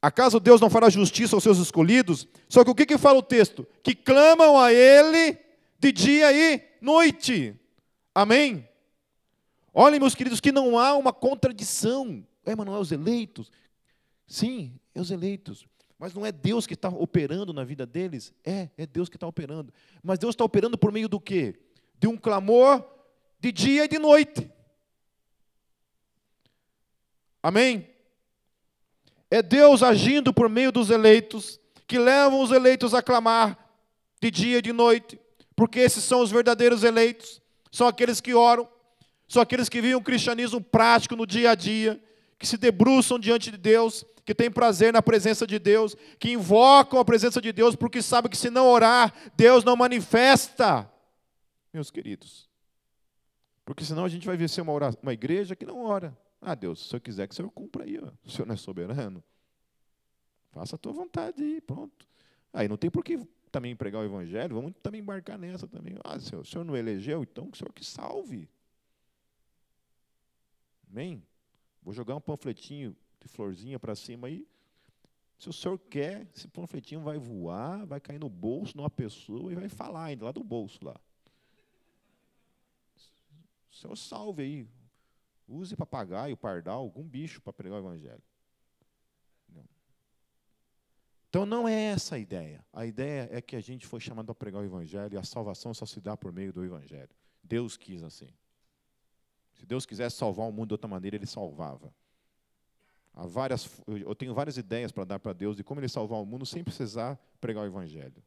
Acaso Deus não fará justiça aos seus escolhidos? Só que o que, que fala o texto? Que clamam a Ele de dia e noite. Amém? Olhem, meus queridos, que não há uma contradição é, mas não é os eleitos? Sim, é os eleitos. Mas não é Deus que está operando na vida deles? É, é Deus que está operando. Mas Deus está operando por meio do quê? De um clamor de dia e de noite. Amém? É Deus agindo por meio dos eleitos, que levam os eleitos a clamar de dia e de noite, porque esses são os verdadeiros eleitos, são aqueles que oram, são aqueles que vivem o cristianismo prático no dia a dia, que se debruçam diante de Deus, que têm prazer na presença de Deus, que invocam a presença de Deus, porque sabem que se não orar, Deus não manifesta. Meus queridos, porque senão a gente vai ver ser uma, uma igreja que não ora. Ah, Deus, se o Senhor quiser que o Senhor cumpra aí, ó. o Senhor não é soberano. Faça a tua vontade aí, pronto. Aí não tem por que também pregar o evangelho, vamos também embarcar nessa também. Ah, Senhor, o Senhor não elegeu, então que o Senhor que salve. Amém? Vou jogar um panfletinho de florzinha para cima aí. Se o senhor quer, esse panfletinho vai voar, vai cair no bolso de uma pessoa e vai falar ainda lá do bolso lá. O senhor salve aí. Use papagaio, pardal, algum bicho para pregar o evangelho. Não. Então não é essa a ideia. A ideia é que a gente foi chamado a pregar o evangelho e a salvação só se dá por meio do evangelho. Deus quis assim. Se Deus quisesse salvar o mundo de outra maneira, Ele salvava. Há várias, eu tenho várias ideias para dar para Deus de como Ele salvar o mundo sem precisar pregar o Evangelho.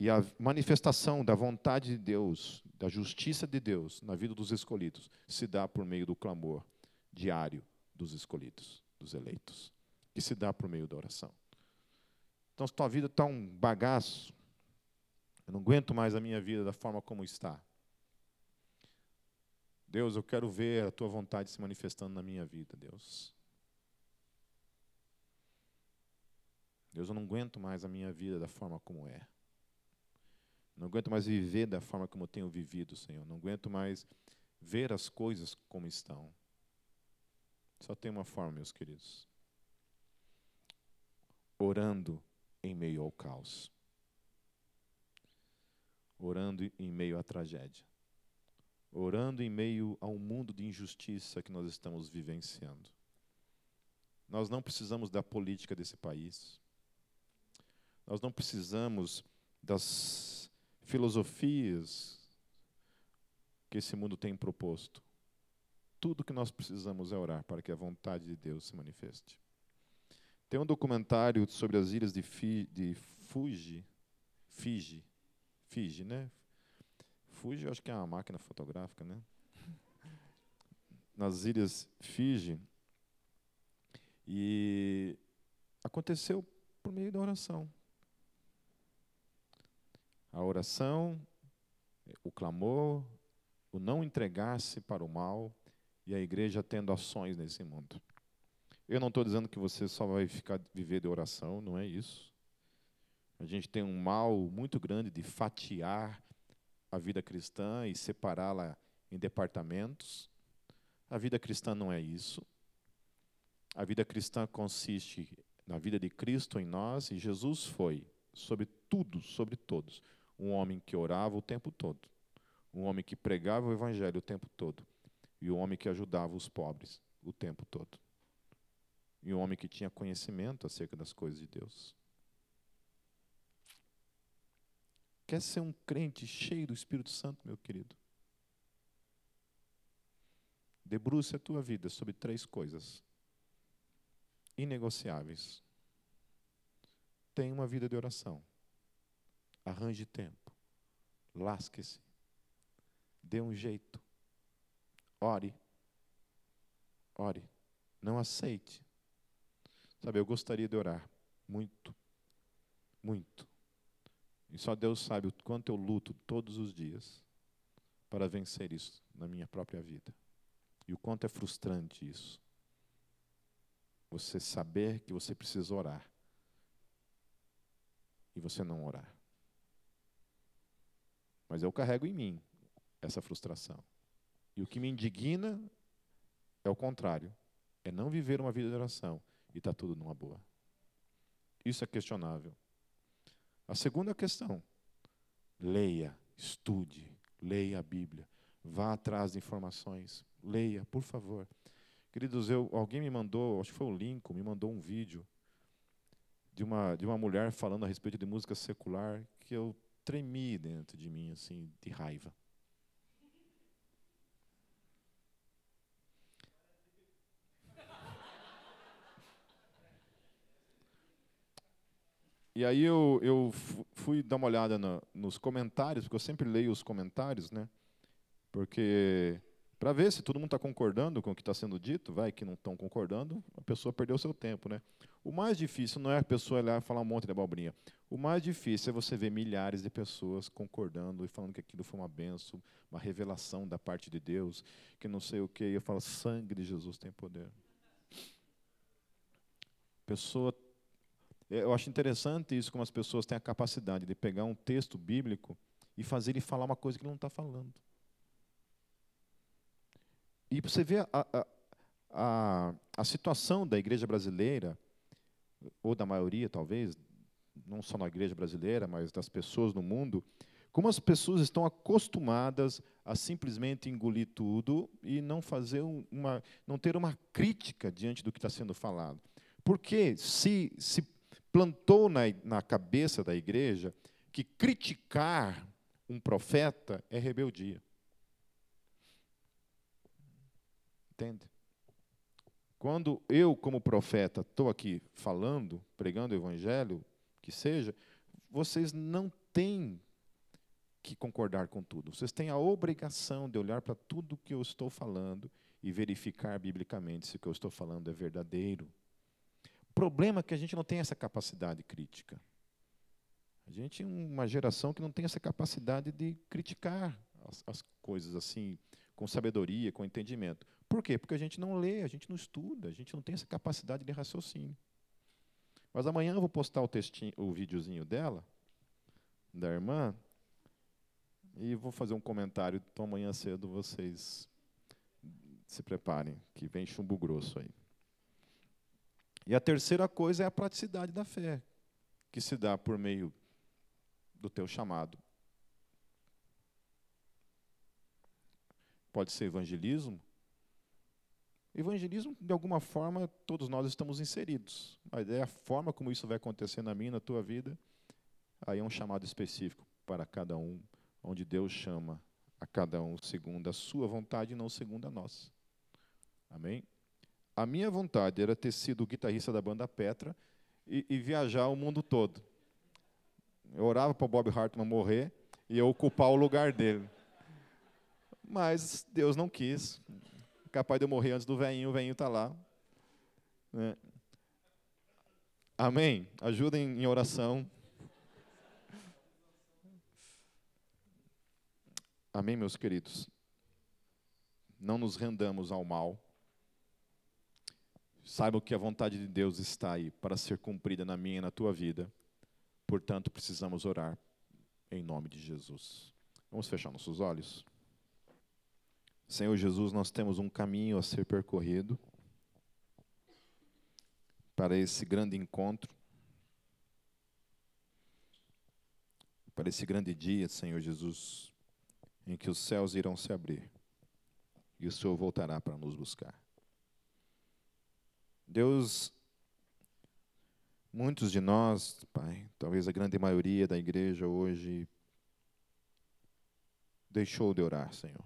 E a manifestação da vontade de Deus, da justiça de Deus na vida dos escolhidos, se dá por meio do clamor diário dos escolhidos, dos eleitos, que se dá por meio da oração. Então, se tua vida está um bagaço, eu não aguento mais a minha vida da forma como está. Deus, eu quero ver a tua vontade se manifestando na minha vida, Deus. Deus, eu não aguento mais a minha vida da forma como é. Não aguento mais viver da forma como eu tenho vivido, Senhor. Não aguento mais ver as coisas como estão. Só tem uma forma, meus queridos. Orando em meio ao caos. orando em meio à tragédia, orando em meio a um mundo de injustiça que nós estamos vivenciando. Nós não precisamos da política desse país, nós não precisamos das filosofias que esse mundo tem proposto. Tudo que nós precisamos é orar para que a vontade de Deus se manifeste. Tem um documentário sobre as ilhas de, Fi, de Fuji, Fiji, Fiji, né? Fuji, eu acho que é uma máquina fotográfica, né? Nas ilhas Fiji. E aconteceu por meio da oração. A oração, o clamor, o não entregar-se para o mal e a igreja tendo ações nesse mundo. Eu não estou dizendo que você só vai ficar viver de oração, não é isso. A gente tem um mal muito grande de fatiar a vida cristã e separá-la em departamentos. A vida cristã não é isso. A vida cristã consiste na vida de Cristo em nós e Jesus foi, sobre tudo, sobre todos, um homem que orava o tempo todo, um homem que pregava o evangelho o tempo todo e um homem que ajudava os pobres o tempo todo e um homem que tinha conhecimento acerca das coisas de Deus. Quer ser um crente cheio do Espírito Santo, meu querido? Debruce a tua vida sobre três coisas inegociáveis. Tenha uma vida de oração. Arranje tempo. Lasque-se. Dê um jeito. Ore. Ore. Não aceite Sabe, eu gostaria de orar muito, muito. E só Deus sabe o quanto eu luto todos os dias para vencer isso na minha própria vida. E o quanto é frustrante isso. Você saber que você precisa orar e você não orar. Mas eu carrego em mim essa frustração. E o que me indigna é o contrário: é não viver uma vida de oração e está tudo numa boa. Isso é questionável. A segunda questão: leia, estude, leia a Bíblia, vá atrás de informações, leia, por favor. Queridos, eu, alguém me mandou, acho que foi o Lincoln, me mandou um vídeo de uma, de uma mulher falando a respeito de música secular que eu tremi dentro de mim, assim, de raiva. E aí eu, eu fui dar uma olhada nos comentários, porque eu sempre leio os comentários, né? Porque para ver se todo mundo está concordando com o que está sendo dito, vai que não estão concordando, a pessoa perdeu seu tempo, né? O mais difícil não é a pessoa olhar e falar um monte de abobrinha. O mais difícil é você ver milhares de pessoas concordando e falando que aquilo foi uma benção, uma revelação da parte de Deus, que não sei o quê. E eu falo, sangue de Jesus tem poder. Pessoa eu acho interessante isso, como as pessoas têm a capacidade de pegar um texto bíblico e fazer ele falar uma coisa que ele não está falando. E você vê a, a, a, a situação da igreja brasileira, ou da maioria talvez, não só na igreja brasileira, mas das pessoas no mundo, como as pessoas estão acostumadas a simplesmente engolir tudo e não fazer uma, não ter uma crítica diante do que está sendo falado. Porque se, se plantou na, na cabeça da igreja que criticar um profeta é rebeldia. Entende? Quando eu, como profeta, estou aqui falando, pregando o evangelho, que seja, vocês não têm que concordar com tudo. Vocês têm a obrigação de olhar para tudo que eu estou falando e verificar biblicamente se o que eu estou falando é verdadeiro problema é que a gente não tem essa capacidade crítica. A gente é uma geração que não tem essa capacidade de criticar as, as coisas assim, com sabedoria, com entendimento. Por quê? Porque a gente não lê, a gente não estuda, a gente não tem essa capacidade de raciocínio. Mas amanhã eu vou postar o textinho, o videozinho dela, da irmã, e vou fazer um comentário. Então amanhã cedo vocês se preparem, que vem chumbo grosso aí. E a terceira coisa é a praticidade da fé, que se dá por meio do teu chamado. Pode ser evangelismo. Evangelismo, de alguma forma, todos nós estamos inseridos. Mas é a forma como isso vai acontecer na minha, na tua vida. Aí é um chamado específico para cada um, onde Deus chama a cada um segundo a sua vontade e não segundo a nossa. Amém? A minha vontade era ter sido guitarrista da banda Petra e, e viajar o mundo todo. Eu orava para o Bob Hartman morrer e eu ocupar o lugar dele. Mas Deus não quis. Capaz de eu morrer antes do veinho, o veinho está lá. Né? Amém? Ajudem em oração. Amém, meus queridos? Não nos rendamos ao mal. Saiba que a vontade de Deus está aí para ser cumprida na minha e na tua vida. Portanto, precisamos orar em nome de Jesus. Vamos fechar nossos olhos? Senhor Jesus, nós temos um caminho a ser percorrido para esse grande encontro, para esse grande dia, Senhor Jesus, em que os céus irão se abrir e o Senhor voltará para nos buscar. Deus, muitos de nós, Pai, talvez a grande maioria da igreja hoje, deixou de orar, Senhor.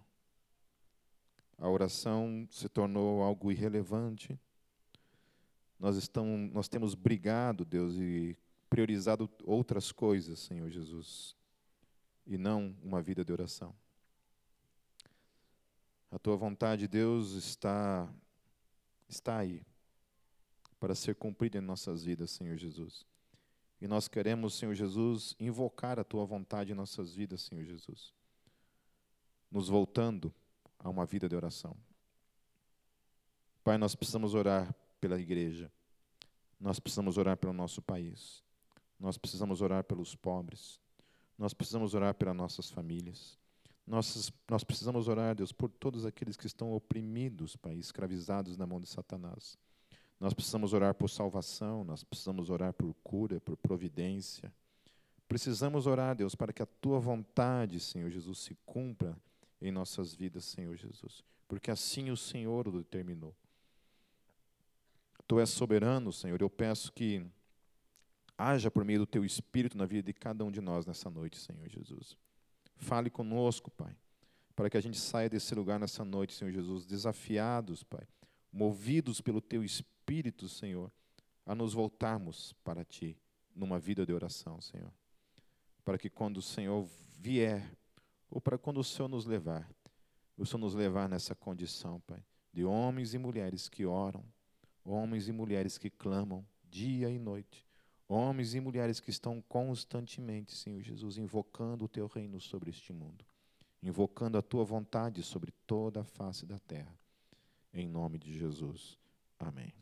A oração se tornou algo irrelevante. Nós, estamos, nós temos brigado, Deus, e priorizado outras coisas, Senhor Jesus, e não uma vida de oração. A tua vontade, Deus, está, está aí para ser cumprida em nossas vidas, Senhor Jesus. E nós queremos, Senhor Jesus, invocar a tua vontade em nossas vidas, Senhor Jesus. Nos voltando a uma vida de oração. Pai, nós precisamos orar pela igreja. Nós precisamos orar pelo nosso país. Nós precisamos orar pelos pobres. Nós precisamos orar pelas nossas famílias. Nós, nós precisamos orar, Deus, por todos aqueles que estão oprimidos, Pai, escravizados na mão de Satanás. Nós precisamos orar por salvação, nós precisamos orar por cura, por providência. Precisamos orar, Deus, para que a tua vontade, Senhor Jesus, se cumpra em nossas vidas, Senhor Jesus, porque assim o Senhor o determinou. Tu és soberano, Senhor, eu peço que haja por meio do teu espírito na vida de cada um de nós nessa noite, Senhor Jesus. Fale conosco, Pai, para que a gente saia desse lugar nessa noite, Senhor Jesus, desafiados, Pai, movidos pelo teu espírito, Senhor, a nos voltarmos para ti numa vida de oração, Senhor. Para que quando o Senhor vier ou para quando o Senhor nos levar, o Senhor nos levar nessa condição, Pai, de homens e mulheres que oram, homens e mulheres que clamam dia e noite, homens e mulheres que estão constantemente, Senhor Jesus, invocando o teu reino sobre este mundo, invocando a tua vontade sobre toda a face da terra. Em nome de Jesus. Amém.